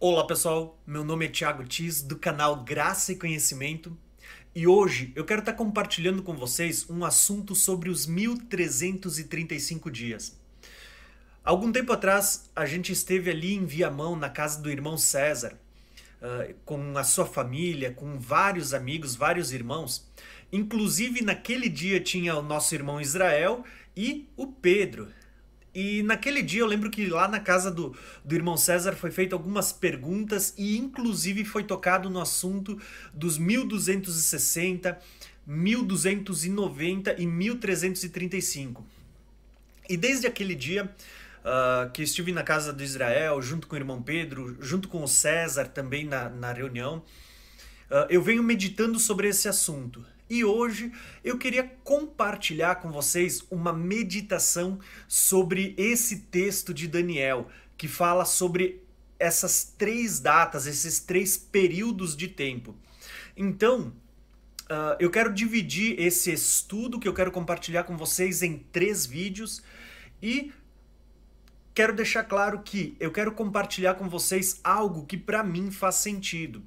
Olá pessoal, meu nome é Thiago Tis do canal Graça e Conhecimento e hoje eu quero estar compartilhando com vocês um assunto sobre os 1335 dias. Algum tempo atrás a gente esteve ali em Viamão, na casa do irmão César, uh, com a sua família, com vários amigos, vários irmãos. Inclusive naquele dia tinha o nosso irmão Israel e o Pedro, e naquele dia eu lembro que lá na casa do, do irmão César foi feito algumas perguntas e inclusive foi tocado no assunto dos 1260, 1290 e 1335. E desde aquele dia uh, que estive na casa do Israel, junto com o irmão Pedro, junto com o César também na, na reunião, uh, eu venho meditando sobre esse assunto. E hoje eu queria compartilhar com vocês uma meditação sobre esse texto de Daniel, que fala sobre essas três datas, esses três períodos de tempo. Então, uh, eu quero dividir esse estudo que eu quero compartilhar com vocês em três vídeos e quero deixar claro que eu quero compartilhar com vocês algo que para mim faz sentido.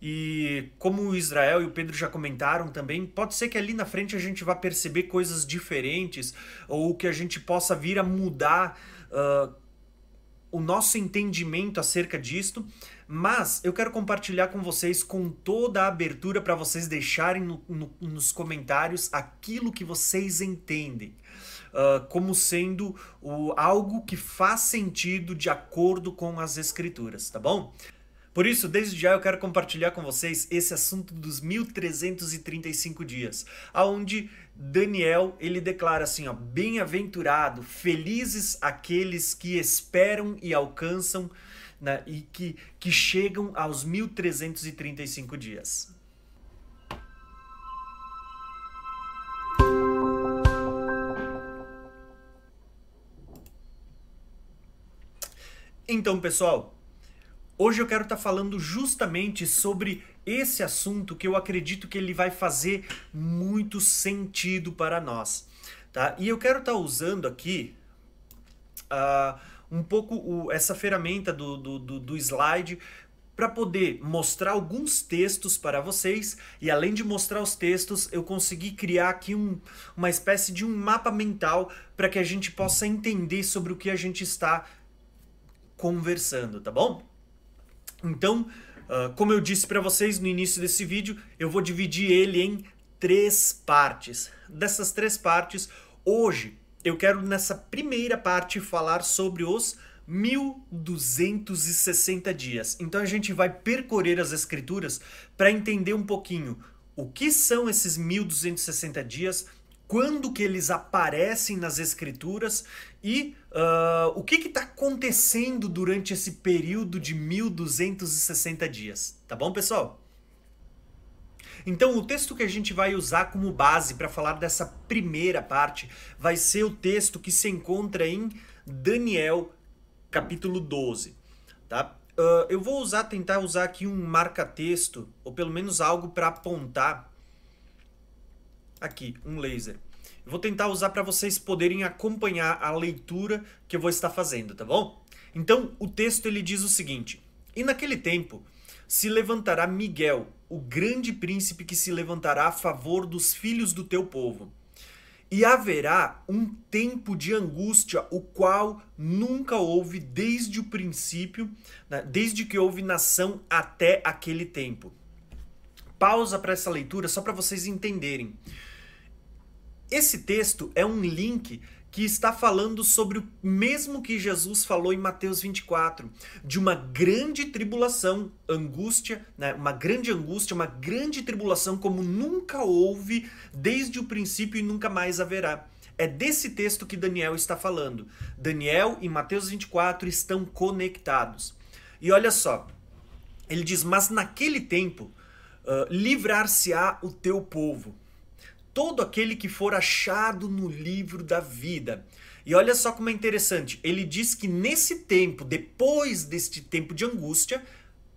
E como o Israel e o Pedro já comentaram também, pode ser que ali na frente a gente vá perceber coisas diferentes ou que a gente possa vir a mudar uh, o nosso entendimento acerca disto. Mas eu quero compartilhar com vocês com toda a abertura para vocês deixarem no, no, nos comentários aquilo que vocês entendem. Uh, como sendo o, algo que faz sentido de acordo com as escrituras, tá bom? Por isso, desde já eu quero compartilhar com vocês esse assunto dos 1335 dias, aonde Daniel, ele declara assim, ó: "Bem-aventurado, felizes aqueles que esperam e alcançam né, e que, que chegam aos 1335 dias." Então, pessoal, Hoje eu quero estar tá falando justamente sobre esse assunto que eu acredito que ele vai fazer muito sentido para nós, tá? E eu quero estar tá usando aqui uh, um pouco o, essa ferramenta do, do, do, do slide para poder mostrar alguns textos para vocês e além de mostrar os textos, eu consegui criar aqui um, uma espécie de um mapa mental para que a gente possa entender sobre o que a gente está conversando, tá bom? Então, uh, como eu disse para vocês no início desse vídeo, eu vou dividir ele em três partes. Dessas três partes, hoje eu quero nessa primeira parte falar sobre os 1260 dias. Então a gente vai percorrer as escrituras para entender um pouquinho o que são esses 1260 dias, quando que eles aparecem nas escrituras e uh, o que está acontecendo durante esse período de 1260 dias. Tá bom, pessoal? Então, o texto que a gente vai usar como base para falar dessa primeira parte vai ser o texto que se encontra em Daniel, capítulo 12. Tá? Uh, eu vou usar, tentar usar aqui um marca-texto, ou pelo menos algo para apontar aqui, um laser. Eu vou tentar usar para vocês poderem acompanhar a leitura que eu vou estar fazendo, tá bom? Então, o texto ele diz o seguinte: E naquele tempo se levantará Miguel, o grande príncipe que se levantará a favor dos filhos do teu povo. E haverá um tempo de angústia, o qual nunca houve desde o princípio, né, desde que houve nação até aquele tempo. Pausa para essa leitura só para vocês entenderem. Esse texto é um link que está falando sobre o mesmo que Jesus falou em Mateus 24, de uma grande tribulação, angústia, né? uma grande angústia, uma grande tribulação como nunca houve desde o princípio e nunca mais haverá. É desse texto que Daniel está falando. Daniel e Mateus 24 estão conectados. E olha só, ele diz: Mas naquele tempo uh, livrar-se-á o teu povo todo aquele que for achado no livro da vida. E olha só como é interessante, ele diz que nesse tempo, depois deste tempo de angústia,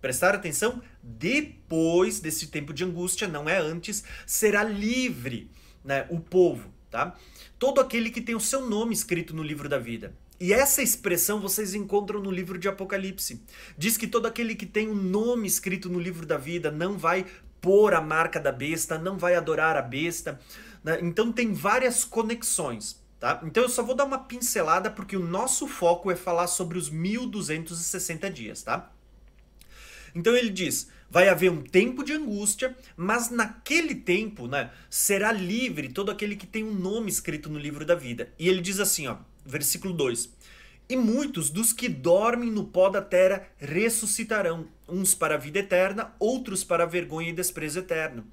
prestar atenção, depois desse tempo de angústia, não é antes, será livre né, o povo, tá? Todo aquele que tem o seu nome escrito no livro da vida. E essa expressão vocês encontram no livro de Apocalipse. Diz que todo aquele que tem um nome escrito no livro da vida não vai pôr a marca da besta, não vai adorar a besta. Né? Então tem várias conexões. Tá? Então eu só vou dar uma pincelada porque o nosso foco é falar sobre os 1260 dias, tá? Então ele diz: vai haver um tempo de angústia, mas naquele tempo, né, será livre todo aquele que tem um nome escrito no livro da vida. E ele diz assim, ó, versículo 2: E muitos dos que dormem no pó da terra ressuscitarão, uns para a vida eterna, outros para a vergonha e desprezo eterno.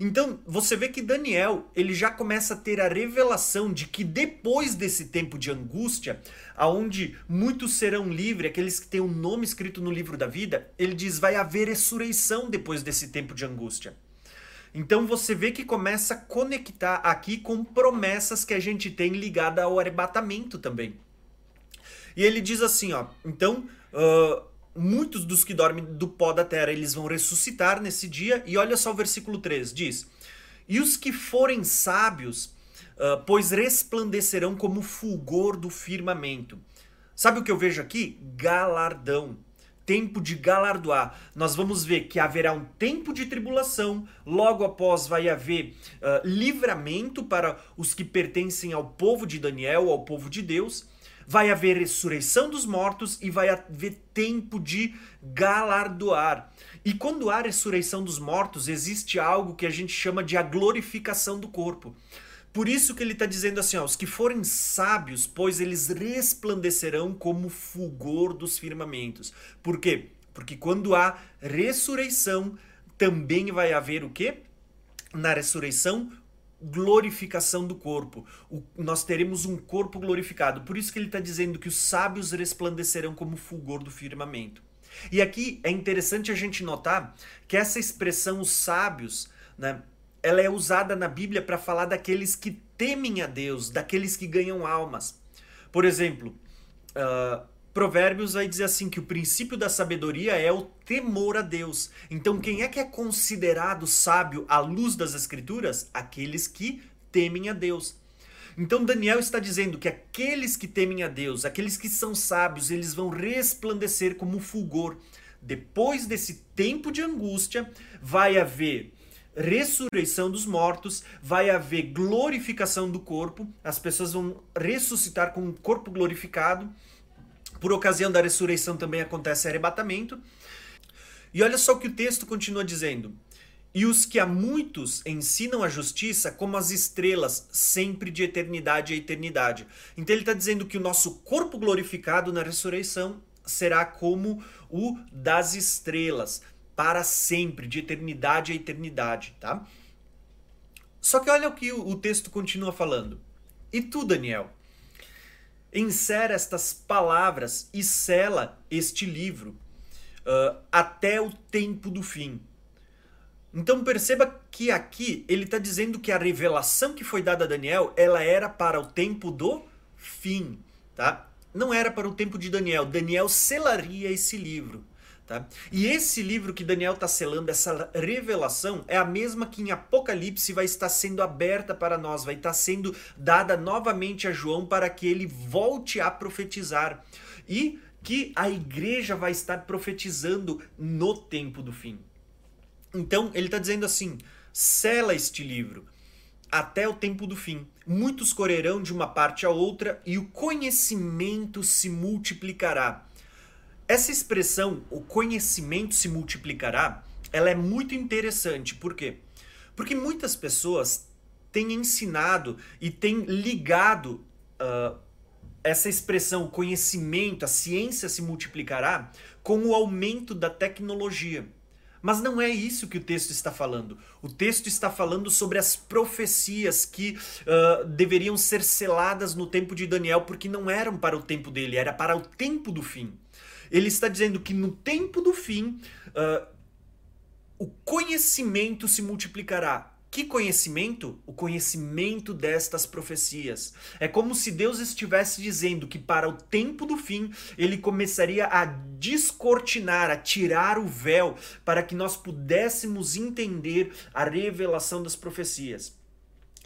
Então, você vê que Daniel, ele já começa a ter a revelação de que depois desse tempo de angústia, aonde muitos serão livres, aqueles que têm o um nome escrito no livro da vida, ele diz vai haver ressurreição depois desse tempo de angústia. Então você vê que começa a conectar aqui com promessas que a gente tem ligada ao arrebatamento também. E ele diz assim, ó, então uh, muitos dos que dormem do pó da terra, eles vão ressuscitar nesse dia. E olha só o versículo 3, diz: E os que forem sábios, uh, pois resplandecerão como fulgor do firmamento. Sabe o que eu vejo aqui? Galardão. Tempo de galardoar. Nós vamos ver que haverá um tempo de tribulação, logo após vai haver uh, livramento para os que pertencem ao povo de Daniel, ao povo de Deus vai haver ressurreição dos mortos e vai haver tempo de galardoar. E quando há ressurreição dos mortos, existe algo que a gente chama de a glorificação do corpo. Por isso que ele está dizendo assim: ó, os que forem sábios, pois eles resplandecerão como fulgor dos firmamentos. Por quê? Porque quando há ressurreição, também vai haver o quê? Na ressurreição, glorificação do corpo. O, nós teremos um corpo glorificado. Por isso que ele está dizendo que os sábios resplandecerão como fulgor do firmamento. E aqui é interessante a gente notar que essa expressão os sábios, né, ela é usada na Bíblia para falar daqueles que temem a Deus, daqueles que ganham almas. Por exemplo, uh, Provérbios vai dizer assim que o princípio da sabedoria é o temor a Deus. Então, quem é que é considerado sábio à luz das Escrituras? Aqueles que temem a Deus. Então, Daniel está dizendo que aqueles que temem a Deus, aqueles que são sábios, eles vão resplandecer como fulgor. Depois desse tempo de angústia, vai haver ressurreição dos mortos, vai haver glorificação do corpo, as pessoas vão ressuscitar com um corpo glorificado por ocasião da ressurreição também acontece arrebatamento. E olha só o que o texto continua dizendo. E os que a muitos ensinam a justiça como as estrelas, sempre de eternidade a eternidade. Então ele está dizendo que o nosso corpo glorificado na ressurreição será como o das estrelas, para sempre, de eternidade a eternidade, tá? Só que olha o que o texto continua falando. E tu, Daniel? Insere estas palavras e sela este livro uh, até o tempo do fim. Então perceba que aqui ele está dizendo que a revelação que foi dada a Daniel ela era para o tempo do fim, tá? Não era para o tempo de Daniel. Daniel selaria esse livro. Tá? E esse livro que Daniel está selando, essa revelação, é a mesma que em Apocalipse vai estar sendo aberta para nós, vai estar sendo dada novamente a João para que ele volte a profetizar. E que a igreja vai estar profetizando no tempo do fim. Então, ele está dizendo assim: sela este livro até o tempo do fim. Muitos correrão de uma parte a outra e o conhecimento se multiplicará. Essa expressão, o conhecimento se multiplicará, ela é muito interessante. Por quê? Porque muitas pessoas têm ensinado e têm ligado uh, essa expressão, o conhecimento, a ciência se multiplicará, com o aumento da tecnologia. Mas não é isso que o texto está falando. O texto está falando sobre as profecias que uh, deveriam ser seladas no tempo de Daniel, porque não eram para o tempo dele, era para o tempo do fim. Ele está dizendo que no tempo do fim, uh, o conhecimento se multiplicará. Que conhecimento? O conhecimento destas profecias. É como se Deus estivesse dizendo que para o tempo do fim ele começaria a descortinar, a tirar o véu, para que nós pudéssemos entender a revelação das profecias.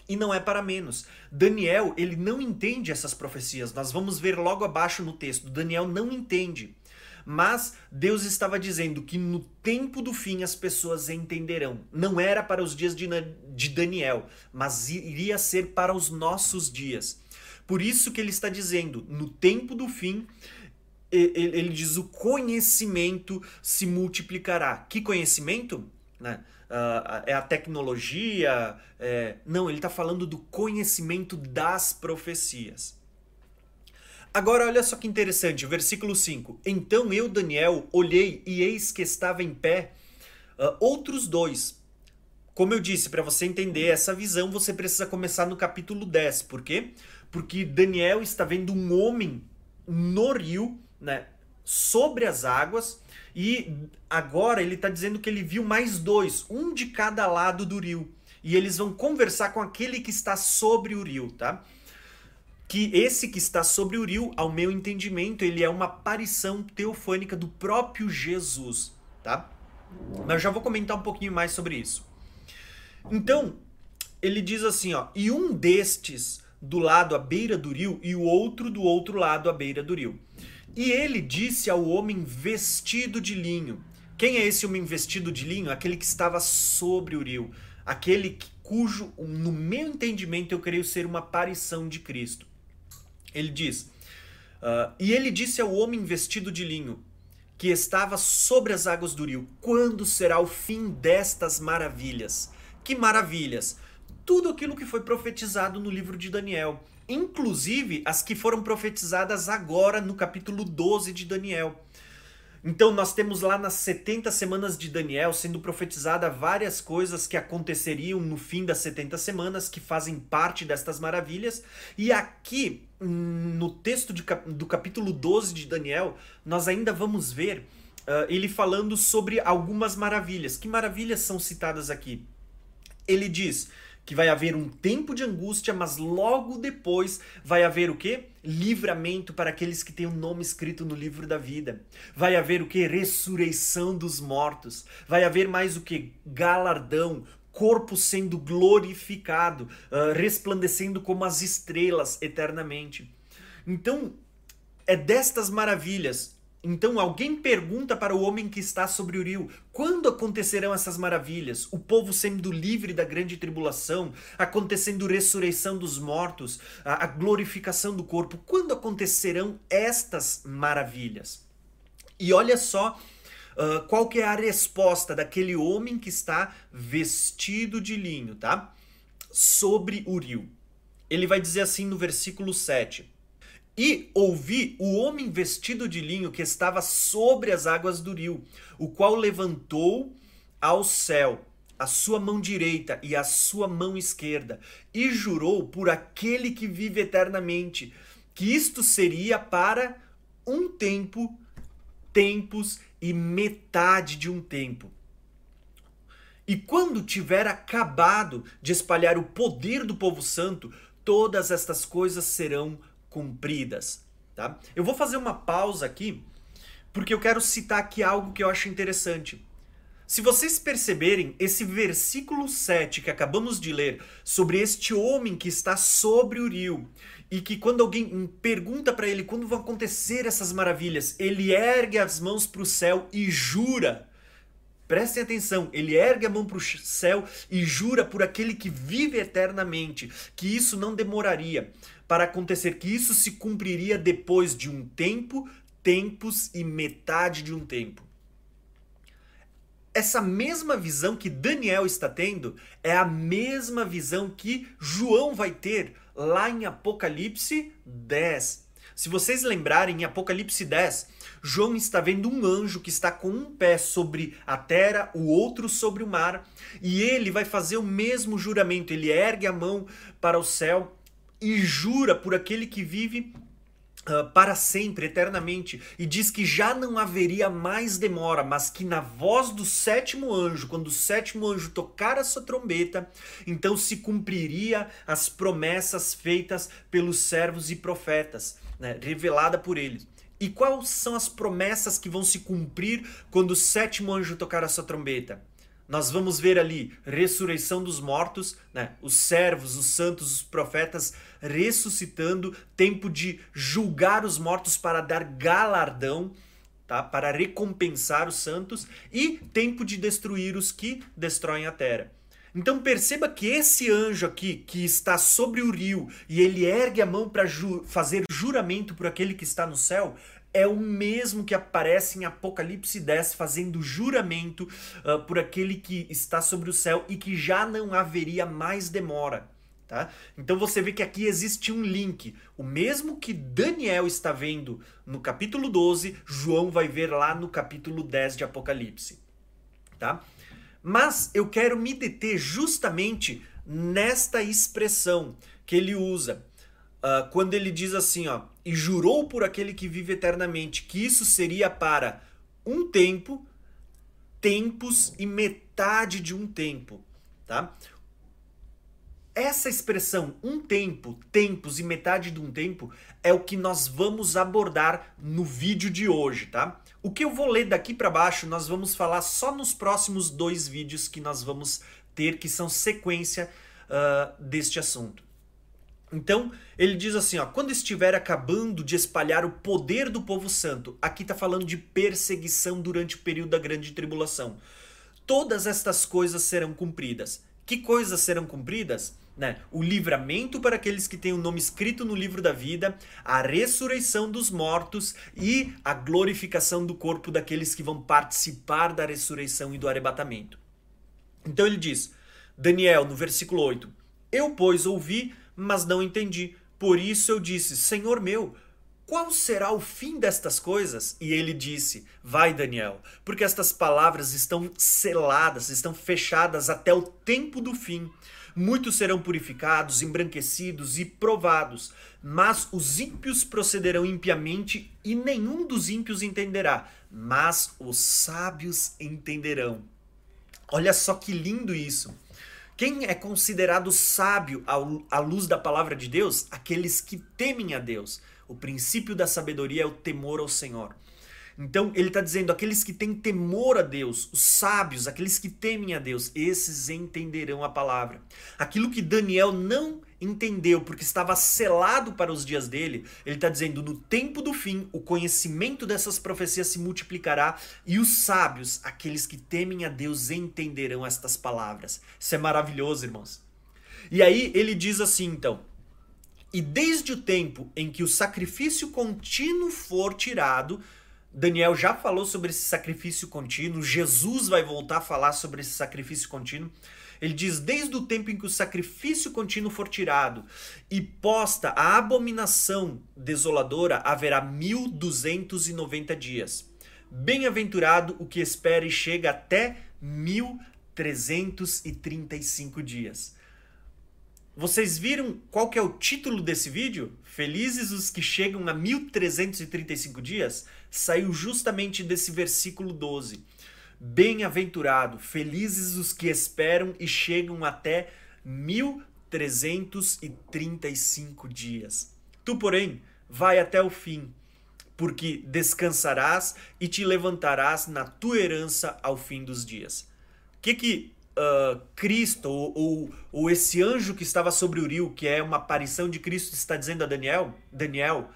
E não é para menos. Daniel, ele não entende essas profecias. Nós vamos ver logo abaixo no texto. Daniel não entende. Mas Deus estava dizendo que no tempo do fim as pessoas entenderão. Não era para os dias de, de Daniel, mas iria ser para os nossos dias. Por isso que ele está dizendo, no tempo do fim, ele diz o conhecimento se multiplicará. Que conhecimento? Né? Uh, é a tecnologia? É... Não, ele está falando do conhecimento das profecias. Agora, olha só que interessante, versículo 5. Então eu, Daniel, olhei e eis que estava em pé uh, outros dois. Como eu disse, para você entender essa visão, você precisa começar no capítulo 10. Por quê? Porque Daniel está vendo um homem no rio, né, sobre as águas, e agora ele está dizendo que ele viu mais dois, um de cada lado do rio. E eles vão conversar com aquele que está sobre o rio, tá? Que esse que está sobre o rio, ao meu entendimento, ele é uma aparição teofânica do próprio Jesus, tá? Mas eu já vou comentar um pouquinho mais sobre isso. Então, ele diz assim, ó, e um destes do lado à beira do rio e o outro do outro lado à beira do rio. E ele disse ao homem vestido de linho. Quem é esse homem vestido de linho? Aquele que estava sobre o rio, aquele cujo, no meu entendimento, eu creio ser uma aparição de Cristo. Ele diz: uh, E ele disse ao homem vestido de linho, que estava sobre as águas do rio: Quando será o fim destas maravilhas? Que maravilhas! Tudo aquilo que foi profetizado no livro de Daniel, inclusive as que foram profetizadas agora no capítulo 12 de Daniel. Então nós temos lá nas 70 semanas de Daniel sendo profetizada várias coisas que aconteceriam no fim das 70 semanas que fazem parte destas maravilhas. E aqui no texto de, do capítulo 12 de Daniel, nós ainda vamos ver uh, ele falando sobre algumas maravilhas. Que maravilhas são citadas aqui? Ele diz que vai haver um tempo de angústia, mas logo depois vai haver o que? Livramento para aqueles que têm o um nome escrito no livro da vida. Vai haver o que? Ressurreição dos mortos. Vai haver mais o que? Galardão, corpo sendo glorificado, uh, resplandecendo como as estrelas eternamente. Então, é destas maravilhas então alguém pergunta para o homem que está sobre o rio: quando acontecerão essas maravilhas? O povo sendo livre da grande tribulação, acontecendo ressurreição dos mortos, a, glorificação do corpo. Quando acontecerão estas maravilhas? E olha só uh, qual que é a resposta daquele homem que está vestido de linho, tá? Sobre o rio. Ele vai dizer assim no versículo 7. E ouvi o homem vestido de linho que estava sobre as águas do rio, o qual levantou ao céu a sua mão direita e a sua mão esquerda, e jurou por aquele que vive eternamente, que isto seria para um tempo, tempos e metade de um tempo. E quando tiver acabado de espalhar o poder do povo santo, todas estas coisas serão cumpridas, tá? Eu vou fazer uma pausa aqui porque eu quero citar aqui algo que eu acho interessante. Se vocês perceberem, esse versículo 7 que acabamos de ler sobre este homem que está sobre o rio e que quando alguém pergunta para ele quando vão acontecer essas maravilhas, ele ergue as mãos para o céu e jura. Prestem atenção, ele ergue a mão para o céu e jura por aquele que vive eternamente que isso não demoraria para acontecer, que isso se cumpriria depois de um tempo, tempos e metade de um tempo. Essa mesma visão que Daniel está tendo é a mesma visão que João vai ter lá em Apocalipse 10. Se vocês lembrarem, em Apocalipse 10, João está vendo um anjo que está com um pé sobre a terra, o outro sobre o mar, e ele vai fazer o mesmo juramento. Ele ergue a mão para o céu e jura por aquele que vive Uh, para sempre, eternamente, e diz que já não haveria mais demora, mas que na voz do sétimo anjo, quando o sétimo anjo tocar a sua trombeta, então se cumpriria as promessas feitas pelos servos e profetas, né, revelada por eles. E quais são as promessas que vão se cumprir quando o sétimo anjo tocar a sua trombeta? Nós vamos ver ali ressurreição dos mortos, né? os servos, os santos, os profetas ressuscitando, tempo de julgar os mortos para dar galardão, tá? para recompensar os santos, e tempo de destruir os que destroem a terra. Então perceba que esse anjo aqui, que está sobre o rio, e ele ergue a mão para ju fazer juramento por aquele que está no céu, é o mesmo que aparece em Apocalipse 10, fazendo juramento uh, por aquele que está sobre o céu e que já não haveria mais demora. Tá? Então você vê que aqui existe um link. O mesmo que Daniel está vendo no capítulo 12, João vai ver lá no capítulo 10 de Apocalipse. Tá? Mas eu quero me deter justamente nesta expressão que ele usa. Uh, quando ele diz assim, ó, e jurou por aquele que vive eternamente que isso seria para um tempo, tempos e metade de um tempo, tá? Essa expressão um tempo, tempos e metade de um tempo é o que nós vamos abordar no vídeo de hoje, tá? O que eu vou ler daqui para baixo nós vamos falar só nos próximos dois vídeos que nós vamos ter, que são sequência uh, deste assunto. Então, ele diz assim, ó, quando estiver acabando de espalhar o poder do povo santo, aqui está falando de perseguição durante o período da grande tribulação. Todas estas coisas serão cumpridas. Que coisas serão cumpridas? Né? O livramento para aqueles que têm o nome escrito no livro da vida, a ressurreição dos mortos e a glorificação do corpo daqueles que vão participar da ressurreição e do arrebatamento. Então ele diz, Daniel, no versículo 8: Eu, pois, ouvi mas não entendi. Por isso eu disse: Senhor meu, qual será o fim destas coisas? E ele disse: Vai, Daniel, porque estas palavras estão seladas, estão fechadas até o tempo do fim. Muitos serão purificados, embranquecidos e provados, mas os ímpios procederão impiamente e nenhum dos ímpios entenderá, mas os sábios entenderão. Olha só que lindo isso. Quem é considerado sábio à luz da palavra de Deus? Aqueles que temem a Deus. O princípio da sabedoria é o temor ao Senhor. Então ele está dizendo: aqueles que têm temor a Deus, os sábios, aqueles que temem a Deus, esses entenderão a palavra. Aquilo que Daniel não entendeu, porque estava selado para os dias dele, ele está dizendo: no tempo do fim, o conhecimento dessas profecias se multiplicará e os sábios, aqueles que temem a Deus, entenderão estas palavras. Isso é maravilhoso, irmãos. E aí ele diz assim, então. E desde o tempo em que o sacrifício contínuo for tirado, Daniel já falou sobre esse sacrifício contínuo, Jesus vai voltar a falar sobre esse sacrifício contínuo. Ele diz: Desde o tempo em que o sacrifício contínuo for tirado e posta a abominação desoladora, haverá 1290 dias. Bem-aventurado o que espera e chega até 1335 dias. Vocês viram qual que é o título desse vídeo? Felizes os que chegam a 1335 dias? Saiu justamente desse versículo 12. Bem-aventurado, felizes os que esperam e chegam até 1335 dias. Tu, porém, vai até o fim, porque descansarás e te levantarás na tua herança ao fim dos dias. O que que uh, Cristo ou, ou, ou esse anjo que estava sobre o rio, que é uma aparição de Cristo, está dizendo a Daniel? Daniel,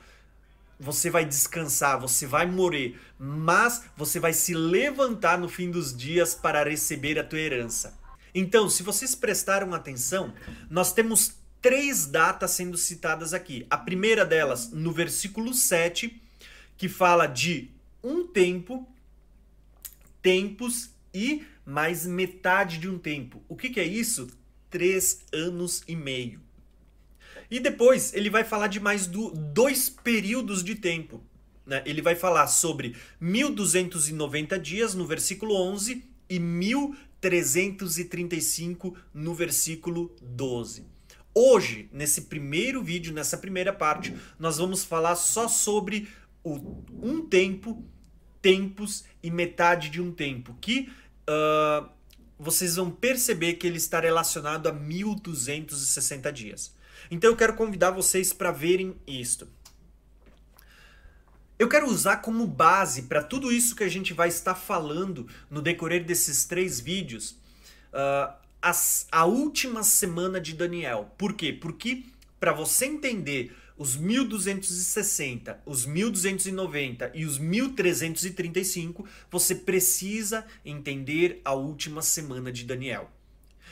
você vai descansar, você vai morrer, mas você vai se levantar no fim dos dias para receber a tua herança. Então, se vocês prestaram atenção, nós temos três datas sendo citadas aqui. A primeira delas, no versículo 7, que fala de um tempo, tempos e mais metade de um tempo. O que, que é isso? Três anos e meio. E depois ele vai falar de mais do, dois períodos de tempo. Né? Ele vai falar sobre 1290 dias no versículo 11 e 1335 no versículo 12. Hoje, nesse primeiro vídeo, nessa primeira parte, nós vamos falar só sobre o, um tempo, tempos e metade de um tempo, que uh, vocês vão perceber que ele está relacionado a 1260 dias. Então eu quero convidar vocês para verem isto. Eu quero usar como base para tudo isso que a gente vai estar falando no decorrer desses três vídeos uh, as, a última semana de Daniel. Por quê? Porque para você entender os 1260, os 1290 e os 1335, você precisa entender a última semana de Daniel.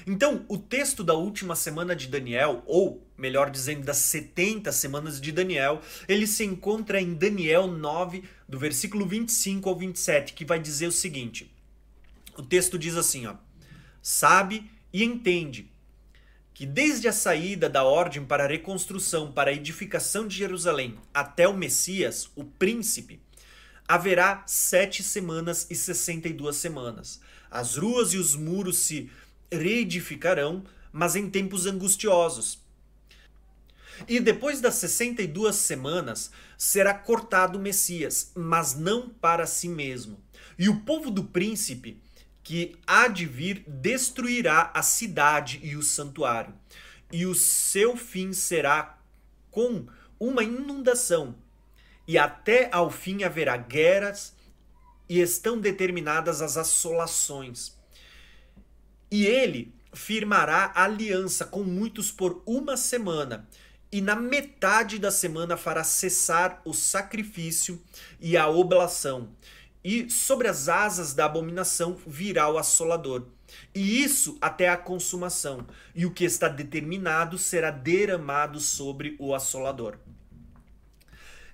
Então, o texto da última semana de Daniel, ou melhor dizendo, das 70 semanas de Daniel, ele se encontra em Daniel 9, do versículo 25 ao 27, que vai dizer o seguinte: o texto diz assim, ó: Sabe e entende que desde a saída da ordem para a reconstrução, para a edificação de Jerusalém, até o Messias, o príncipe, haverá sete semanas e sessenta e duas semanas. As ruas e os muros se reedificarão, mas em tempos angustiosos. E depois das 62 semanas será cortado o Messias, mas não para si mesmo. E o povo do príncipe que há de vir destruirá a cidade e o santuário. E o seu fim será com uma inundação. E até ao fim haverá guerras e estão determinadas as assolações. E ele firmará aliança com muitos por uma semana, e na metade da semana fará cessar o sacrifício e a oblação. E sobre as asas da abominação virá o assolador. E isso até a consumação. E o que está determinado será derramado sobre o assolador.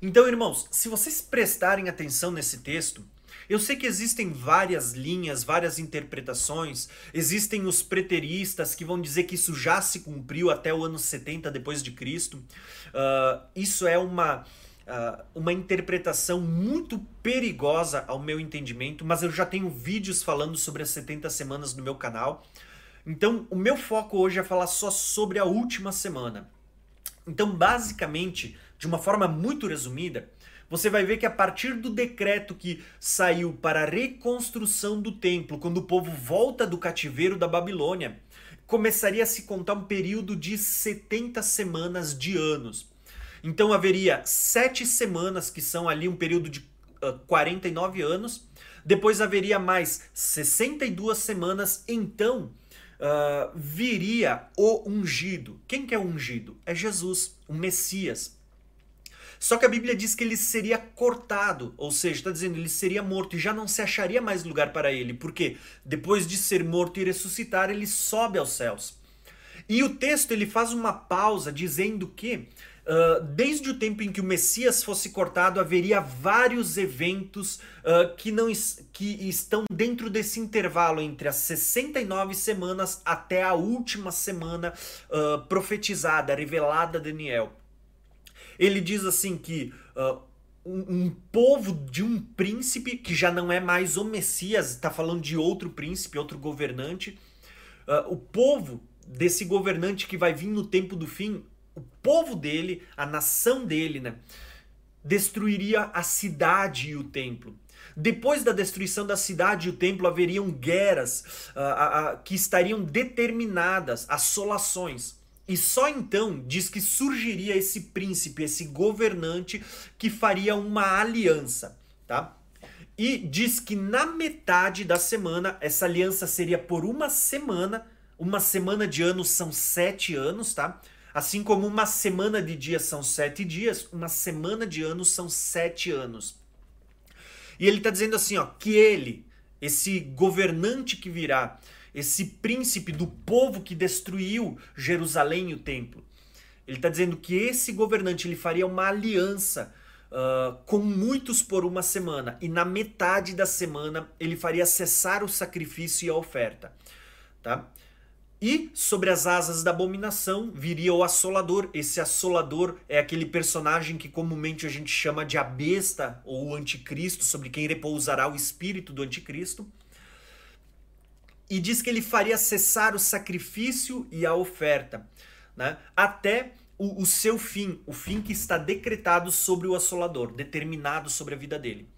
Então, irmãos, se vocês prestarem atenção nesse texto, eu sei que existem várias linhas, várias interpretações. Existem os preteristas que vão dizer que isso já se cumpriu até o ano 70 depois de Cristo. Uh, isso é uma uh, uma interpretação muito perigosa ao meu entendimento, mas eu já tenho vídeos falando sobre as 70 semanas no meu canal. Então, o meu foco hoje é falar só sobre a última semana. Então, basicamente, de uma forma muito resumida, você vai ver que a partir do decreto que saiu para a reconstrução do templo, quando o povo volta do cativeiro da Babilônia, começaria a se contar um período de 70 semanas de anos. Então haveria sete semanas, que são ali um período de uh, 49 anos. Depois haveria mais 62 semanas. Então uh, viria o ungido. Quem que é o ungido? É Jesus, o Messias. Só que a Bíblia diz que ele seria cortado, ou seja, está dizendo ele seria morto e já não se acharia mais lugar para ele, porque depois de ser morto e ressuscitar, ele sobe aos céus. E o texto ele faz uma pausa dizendo que Uh, desde o tempo em que o Messias fosse cortado, haveria vários eventos uh, que, não, que estão dentro desse intervalo entre as 69 semanas até a última semana uh, profetizada, revelada a Daniel. Ele diz assim que uh, um, um, povo de um príncipe, que já não é mais o Messias, está falando de outro príncipe, outro governante. Uh, o povo desse governante que vai vir no tempo do fim, o povo dele, a nação dele, né? Destruiria a cidade e o templo. Depois da destruição da cidade e o templo, haveriam guerras uh, uh, que estariam determinadas, assolações. E só então diz que surgiria esse príncipe, esse governante que faria uma aliança, tá? E diz que na metade da semana, essa aliança seria por uma semana, uma semana de anos são sete anos, tá? Assim como uma semana de dias são sete dias, uma semana de anos são sete anos. E ele está dizendo assim, ó, que ele, esse governante que virá, esse príncipe do povo que destruiu Jerusalém e o templo. Ele está dizendo que esse governante ele faria uma aliança uh, com muitos por uma semana, e na metade da semana ele faria cessar o sacrifício e a oferta. Tá? E sobre as asas da abominação viria o assolador. Esse assolador é aquele personagem que comumente a gente chama de a besta ou o anticristo, sobre quem repousará o espírito do anticristo e diz que ele faria cessar o sacrifício e a oferta, né? até o, o seu fim, o fim que está decretado sobre o assolador, determinado sobre a vida dele.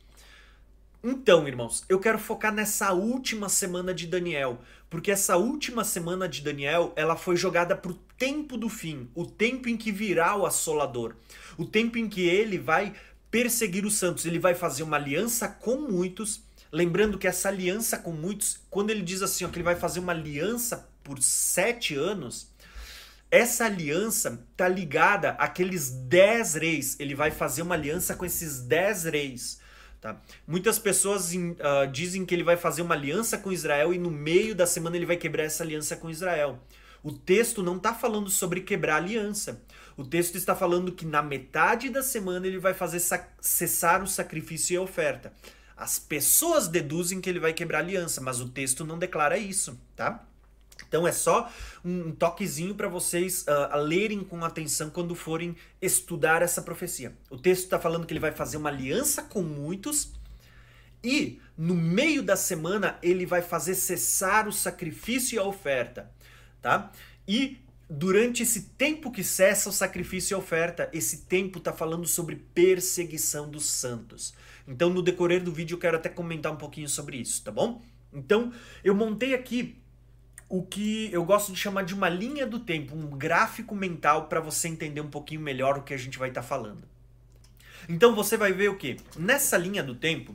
Então, irmãos, eu quero focar nessa última semana de Daniel, porque essa última semana de Daniel, ela foi jogada para o tempo do fim, o tempo em que virá o assolador, o tempo em que ele vai perseguir os santos, ele vai fazer uma aliança com muitos Lembrando que essa aliança com muitos, quando ele diz assim, ó, que ele vai fazer uma aliança por sete anos, essa aliança tá ligada àqueles dez reis. Ele vai fazer uma aliança com esses dez reis. Tá? Muitas pessoas uh, dizem que ele vai fazer uma aliança com Israel e no meio da semana ele vai quebrar essa aliança com Israel. O texto não está falando sobre quebrar aliança. O texto está falando que na metade da semana ele vai fazer cessar o sacrifício e a oferta. As pessoas deduzem que ele vai quebrar aliança, mas o texto não declara isso, tá? Então é só um toquezinho para vocês uh, lerem com atenção quando forem estudar essa profecia. O texto está falando que ele vai fazer uma aliança com muitos e no meio da semana ele vai fazer cessar o sacrifício e a oferta, tá? E durante esse tempo que cessa o sacrifício e a oferta, esse tempo está falando sobre perseguição dos santos. Então no decorrer do vídeo eu quero até comentar um pouquinho sobre isso, tá bom? Então eu montei aqui o que eu gosto de chamar de uma linha do tempo, um gráfico mental para você entender um pouquinho melhor o que a gente vai estar tá falando. Então você vai ver o que? Nessa linha do tempo,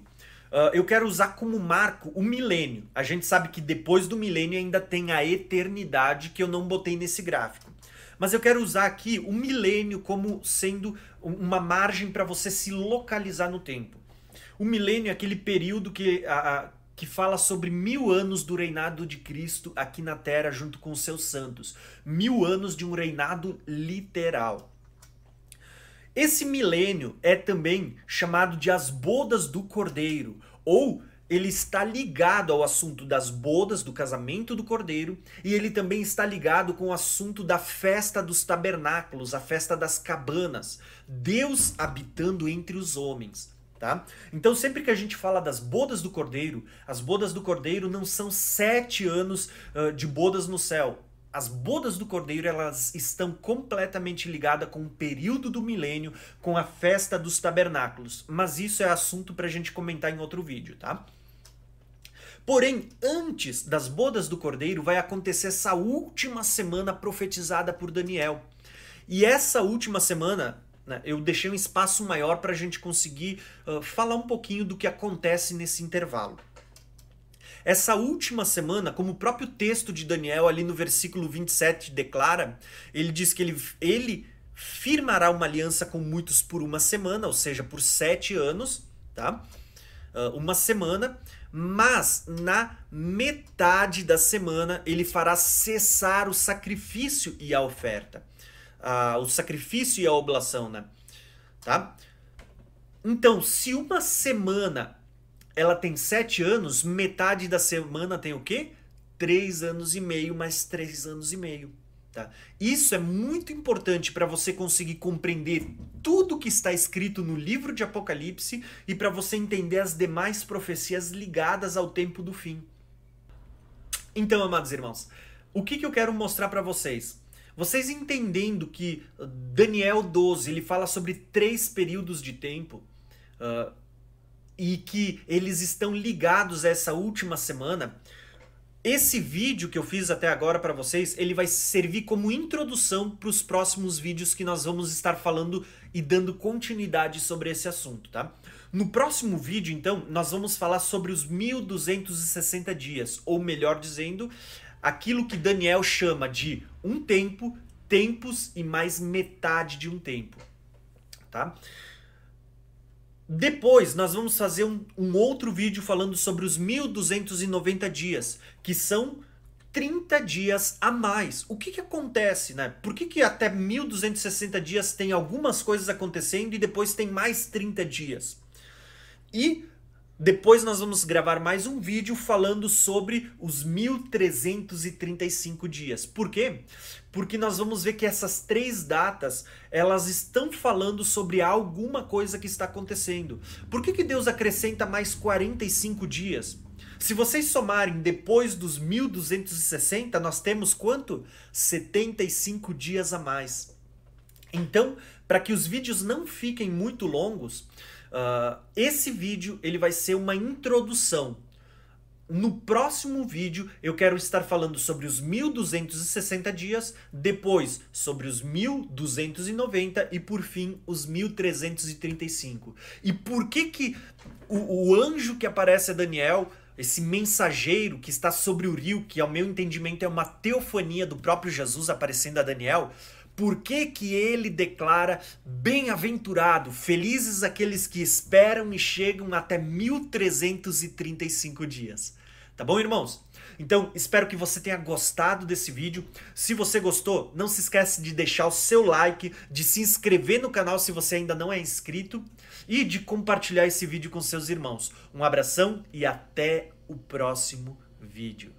uh, eu quero usar como marco o milênio. A gente sabe que depois do milênio ainda tem a eternidade que eu não botei nesse gráfico. Mas eu quero usar aqui o milênio como sendo uma margem para você se localizar no tempo. O milênio é aquele período que, a, que fala sobre mil anos do reinado de Cristo aqui na Terra junto com os seus santos. Mil anos de um reinado literal. Esse milênio é também chamado de as bodas do Cordeiro, ou ele está ligado ao assunto das bodas, do casamento do cordeiro, e ele também está ligado com o assunto da festa dos tabernáculos, a festa das cabanas, Deus habitando entre os homens. Tá? Então, sempre que a gente fala das bodas do cordeiro, as bodas do cordeiro não são sete anos uh, de bodas no céu. As bodas do cordeiro elas estão completamente ligadas com o período do milênio, com a festa dos tabernáculos. Mas isso é assunto para a gente comentar em outro vídeo, tá? Porém, antes das bodas do cordeiro, vai acontecer essa última semana profetizada por Daniel. E essa última semana né? Eu deixei um espaço maior para a gente conseguir uh, falar um pouquinho do que acontece nesse intervalo. Essa última semana, como o próprio texto de Daniel, ali no versículo 27, declara, ele diz que ele, ele firmará uma aliança com muitos por uma semana, ou seja, por sete anos, tá? Uh, uma semana, mas na metade da semana ele fará cessar o sacrifício e a oferta a, o sacrifício e a oblação, né? Tá? Então, se uma semana ela tem sete anos, metade da semana tem o quê? Três anos e meio mais três anos e meio. Tá? Isso é muito importante para você conseguir compreender tudo que está escrito no livro de Apocalipse e para você entender as demais profecias ligadas ao tempo do fim. Então, amados irmãos, o que, que eu quero mostrar para vocês? Vocês entendendo que Daniel 12 ele fala sobre três períodos de tempo uh, e que eles estão ligados a essa última semana, esse vídeo que eu fiz até agora para vocês, ele vai servir como introdução para os próximos vídeos que nós vamos estar falando e dando continuidade sobre esse assunto, tá? No próximo vídeo, então, nós vamos falar sobre os 1260 dias, ou melhor dizendo, aquilo que Daniel chama de um tempo, tempos e mais metade de um tempo, tá? Depois nós vamos fazer um, um outro vídeo falando sobre os 1290 dias, que são 30 dias a mais. O que, que acontece, né? Por que, que até 1260 dias tem algumas coisas acontecendo e depois tem mais 30 dias? E depois nós vamos gravar mais um vídeo falando sobre os 1335 dias. Por quê? Porque nós vamos ver que essas três datas, elas estão falando sobre alguma coisa que está acontecendo. Por que, que Deus acrescenta mais 45 dias? Se vocês somarem depois dos 1260, nós temos quanto? 75 dias a mais. Então, para que os vídeos não fiquem muito longos, Uh, esse vídeo ele vai ser uma introdução no próximo vídeo eu quero estar falando sobre os 1260 dias, depois sobre os 1290 e por fim os 1335. E por que que o, o anjo que aparece a Daniel, esse mensageiro que está sobre o rio, que ao meu entendimento é uma teofania do próprio Jesus aparecendo a Daniel, por que, que ele declara bem-aventurado, felizes aqueles que esperam e chegam até 1335 dias? Tá bom, irmãos? Então, espero que você tenha gostado desse vídeo. Se você gostou, não se esquece de deixar o seu like, de se inscrever no canal se você ainda não é inscrito e de compartilhar esse vídeo com seus irmãos. Um abração e até o próximo vídeo.